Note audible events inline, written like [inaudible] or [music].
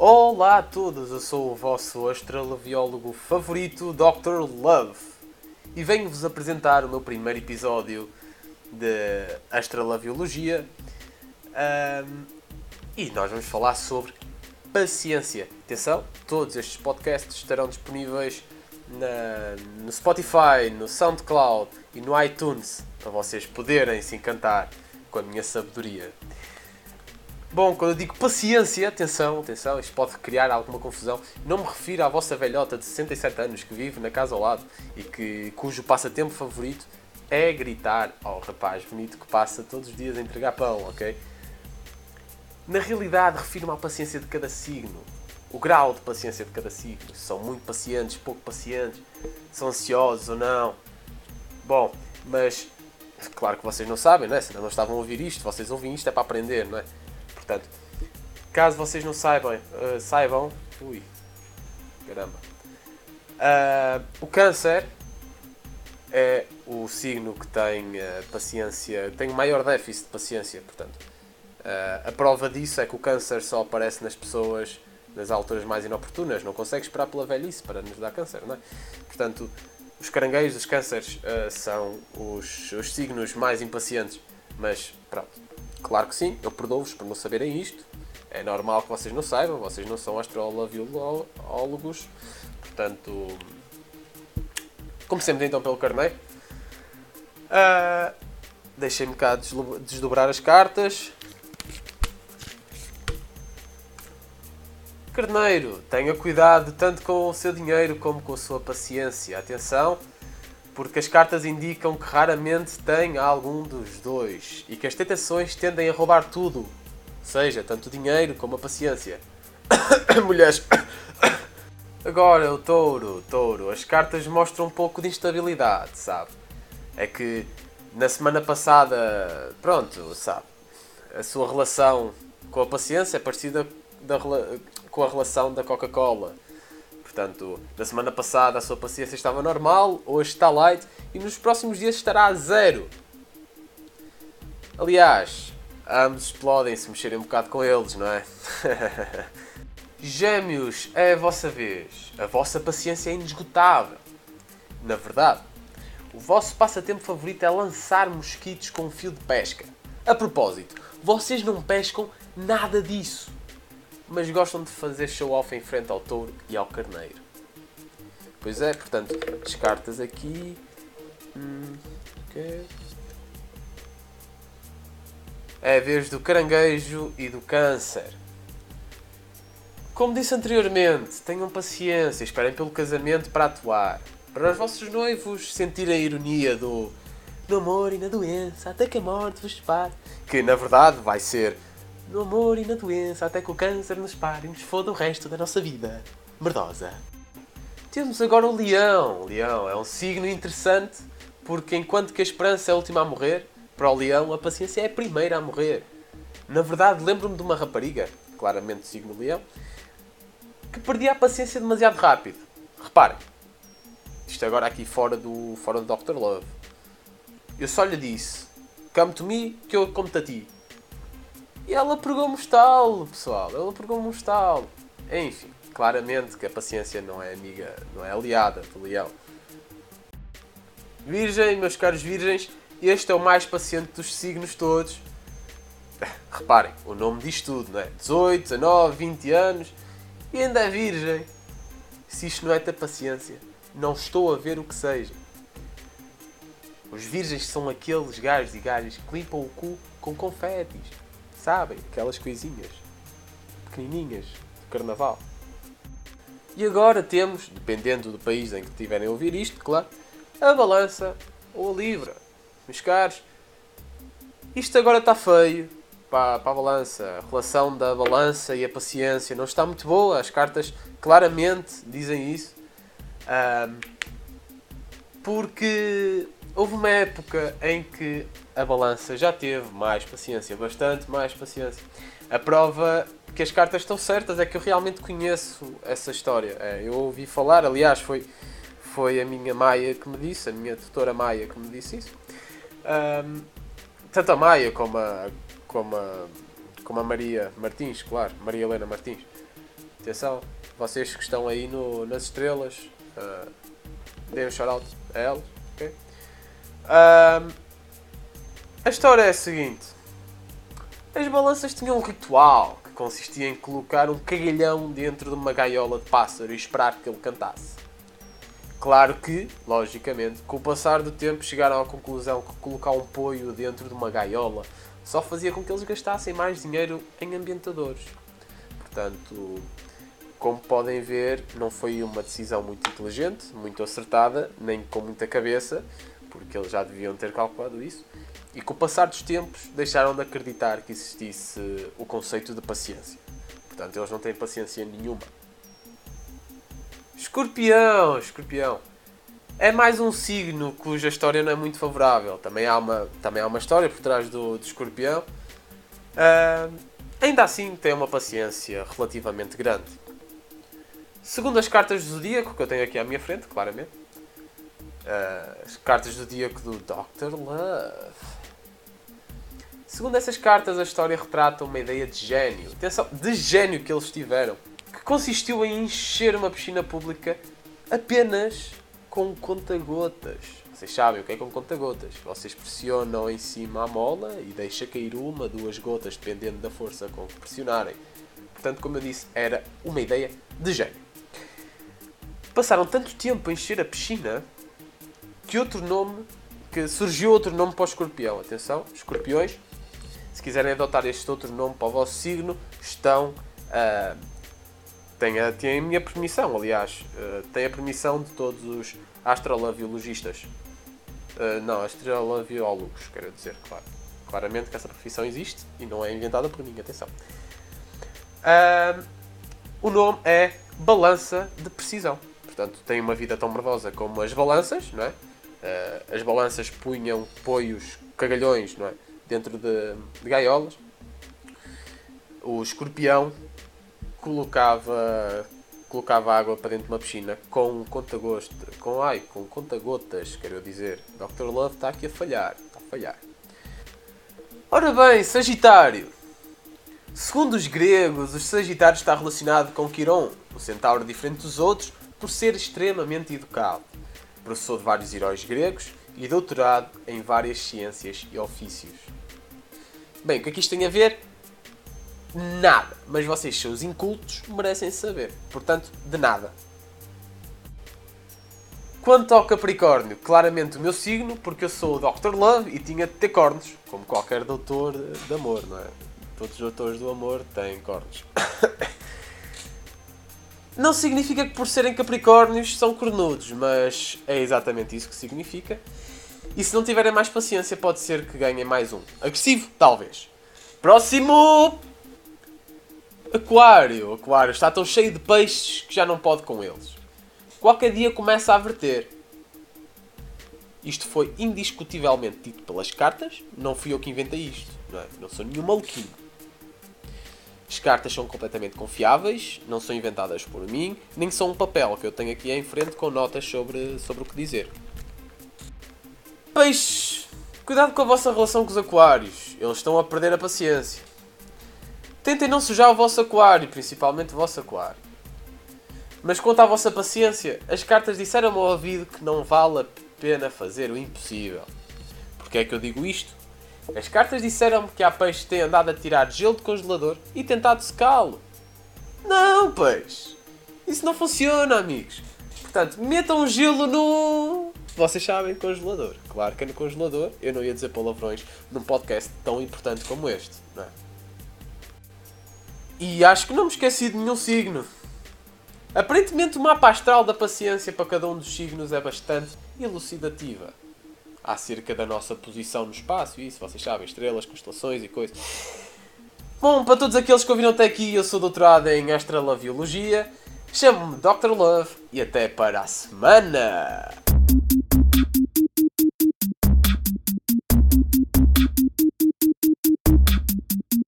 Olá a todos, eu sou o vosso astralabiólogo favorito, Dr. Love, e venho-vos apresentar o meu primeiro episódio de Astralabiologia. Um, e nós vamos falar sobre paciência. Atenção, todos estes podcasts estarão disponíveis na, no Spotify, no SoundCloud e no iTunes para vocês poderem se encantar com a minha sabedoria. Bom, quando eu digo paciência, atenção, atenção, isto pode criar alguma confusão. Não me refiro à vossa velhota de 67 anos que vive na casa ao lado e que, cujo passatempo favorito é gritar ao rapaz bonito que passa todos os dias a entregar pão, ok? Na realidade, refiro-me à paciência de cada signo. O grau de paciência de cada signo. Se são muito pacientes, pouco pacientes, são ansiosos ou não. Bom, mas claro que vocês não sabem, não é? Se não estavam a ouvir isto, vocês ouvem isto é para aprender, não é? Portanto, caso vocês não saibam, uh, saibam, ui, caramba, uh, o câncer é o signo que tem uh, paciência, tem o maior déficit de paciência, portanto. a prova disso é que o câncer só aparece nas pessoas nas alturas mais inoportunas, não consegue esperar pela velhice para nos dar câncer, não é? Portanto, os caranguejos, os cânceres, são os, os signos mais impacientes, mas pronto, Claro que sim, eu perdoo-vos por não saberem isto. É normal que vocês não saibam, vocês não são astrólogos. Portanto, comecemos então pelo carneiro. Uh, Deixem-me cá desdobrar as cartas. Carneiro, tenha cuidado tanto com o seu dinheiro como com a sua paciência. Atenção, porque as cartas indicam que raramente tem algum dos dois e que as tentações tendem a roubar tudo, seja tanto dinheiro como a paciência. [coughs] Mulheres. [coughs] Agora, o touro, touro, as cartas mostram um pouco de instabilidade, sabe? É que na semana passada, pronto, sabe? A sua relação com a paciência é parecida da, com a relação da Coca-Cola Portanto, na semana passada a sua paciência estava normal, hoje está light e nos próximos dias estará a zero. Aliás, ambos explodem se mexerem um bocado com eles, não é? [laughs] Gêmeos, é a vossa vez. A vossa paciência é inesgotável. Na verdade, o vosso passatempo favorito é lançar mosquitos com um fio de pesca. A propósito, vocês não pescam nada disso mas gostam de fazer show-off em frente ao touro e ao carneiro. Pois é, portanto, descartas aqui. Hum, okay. É a vez do caranguejo e do câncer. Como disse anteriormente, tenham paciência, esperem pelo casamento para atuar. Para os vossos noivos sentirem a ironia do no amor e na doença, até que a morte vos separe. Que na verdade vai ser no amor e na doença, até que o câncer nos pare e nos foda o resto da nossa vida. Merdosa. Temos agora o leão. O leão é um signo interessante porque enquanto que a esperança é a última a morrer, para o leão a paciência é a primeira a morrer. Na verdade, lembro-me de uma rapariga, claramente signo leão, que perdia a paciência demasiado rápido. Reparem, isto agora aqui fora do, fora do Dr. Love. Eu só lhe disse, come to me que eu como-te a ti. E ela pegou-me o estalo, pessoal. Ela pegou-me o estalo. Enfim, claramente que a paciência não é amiga, não é aliada do leão. Virgem, meus caros virgens, este é o mais paciente dos signos todos. [laughs] Reparem, o nome diz tudo, não é? 18, 19, 20 anos e ainda é virgem. Se isto não é ter paciência, não estou a ver o que seja. Os virgens são aqueles gajos e gajas que limpam o cu com confetes sabem, aquelas coisinhas pequenininhas do carnaval. E agora temos, dependendo do país em que tiverem a ouvir isto, claro, a balança ou a libra. Meus caros, isto agora está feio para, para a balança. A relação da balança e a paciência não está muito boa. As cartas claramente dizem isso. Um, porque houve uma época em que a balança já teve mais paciência, bastante mais paciência. A prova que as cartas estão certas é que eu realmente conheço essa história. É, eu ouvi falar, aliás, foi, foi a minha Maia que me disse, a minha tutora Maia que me disse isso. Um, tanto a Maia como a, como a, como a Maria Martins, claro, Maria Helena Martins. Atenção, vocês que estão aí no, nas estrelas, uh, deem um shout-out a. Okay? Uh, a história é a seguinte: as balanças tinham um ritual que consistia em colocar um cagalhão dentro de uma gaiola de pássaro e esperar que ele cantasse. Claro que, logicamente, com o passar do tempo chegaram à conclusão que colocar um poio dentro de uma gaiola só fazia com que eles gastassem mais dinheiro em ambientadores. Portanto, como podem ver, não foi uma decisão muito inteligente, muito acertada, nem com muita cabeça, porque eles já deviam ter calculado isso. E com o passar dos tempos, deixaram de acreditar que existisse o conceito de paciência. Portanto, eles não têm paciência nenhuma. Escorpião, escorpião. É mais um signo cuja história não é muito favorável. Também há uma, também há uma história por trás do, do escorpião. Uh, ainda assim, tem uma paciência relativamente grande. Segundo as cartas do zodíaco, que eu tenho aqui à minha frente, claramente, uh, as cartas do zodíaco do Dr. Love. Segundo essas cartas, a história retrata uma ideia de gênio. Atenção, de gênio que eles tiveram. Que consistiu em encher uma piscina pública apenas com conta-gotas. Vocês sabem o que é com conta-gotas. Vocês pressionam em cima a mola e deixa cair uma, duas gotas, dependendo da força com que pressionarem. Portanto, como eu disse, era uma ideia de gênio passaram tanto tempo a encher a piscina que outro nome, que surgiu outro nome para o escorpião. Atenção, escorpiões, se quiserem adotar este outro nome para o vosso signo, estão. Uh, têm, a, têm a minha permissão, aliás, uh, têm a permissão de todos os astrologiologistas. Uh, não, astrologiólogos, quero dizer, claro. Claramente que essa profissão existe e não é inventada por mim, atenção. Uh, o nome é balança de precisão. Portanto, tem uma vida tão mordosa como as balanças, não é? Uh, as balanças punham poios, cagalhões, não é? Dentro de, de gaiolas. O escorpião colocava colocava água para dentro de uma piscina com conta-gosto, com ai, com conta-gotas, quero dizer. Dr. Love está aqui a falhar, está a falhar. Ora bem, Sagitário. Segundo os gregos, o Sagitário está relacionado com Quiron, um centauro diferente dos outros, por ser extremamente educado. Professor de vários heróis gregos e doutorado em várias ciências e ofícios. Bem, o que é que isto tem a ver? Nada. Mas vocês, seus incultos, merecem saber. Portanto, de nada. Quanto ao Capricórnio, claramente o meu signo, porque eu sou o Dr. Love e tinha de ter cornos, como qualquer doutor de amor, não é? Todos os doutores do amor têm cornos. [coughs] Não significa que por serem Capricórnios são cornudos, mas é exatamente isso que significa. E se não tiverem mais paciência, pode ser que ganhem mais um. Agressivo, talvez. Próximo! Aquário. Aquário está tão cheio de peixes que já não pode com eles. Qualquer dia começa a verter. Isto foi indiscutivelmente dito pelas cartas. Não fui eu que inventei isto. Não, é? não sou nenhum maluquinho. As cartas são completamente confiáveis, não são inventadas por mim, nem são um papel que eu tenho aqui em frente com notas sobre, sobre o que dizer. Peixes, cuidado com a vossa relação com os aquários, eles estão a perder a paciência. Tentem não sujar o vosso aquário, principalmente o vosso aquário. Mas quanto à vossa paciência, as cartas disseram-me ao ouvido que não vale a pena fazer o impossível. Porquê é que eu digo isto? As cartas disseram-me que peixes que têm andado a tirar gelo de congelador e tentado secá-lo. Não, peixe! Isso não funciona, amigos. Portanto, metam gelo no. Vocês sabem, congelador. Claro que é no congelador. Eu não ia dizer palavrões num podcast tão importante como este, não é? E acho que não me esqueci de nenhum signo. Aparentemente, o mapa astral da paciência para cada um dos signos é bastante elucidativa acerca da nossa posição no espaço, isso, vocês sabem, estrelas, constelações e coisas. Bom, para todos aqueles que ouviram até aqui, eu sou doutorado em astrologiologia, chamo-me Dr. Love e até para a semana!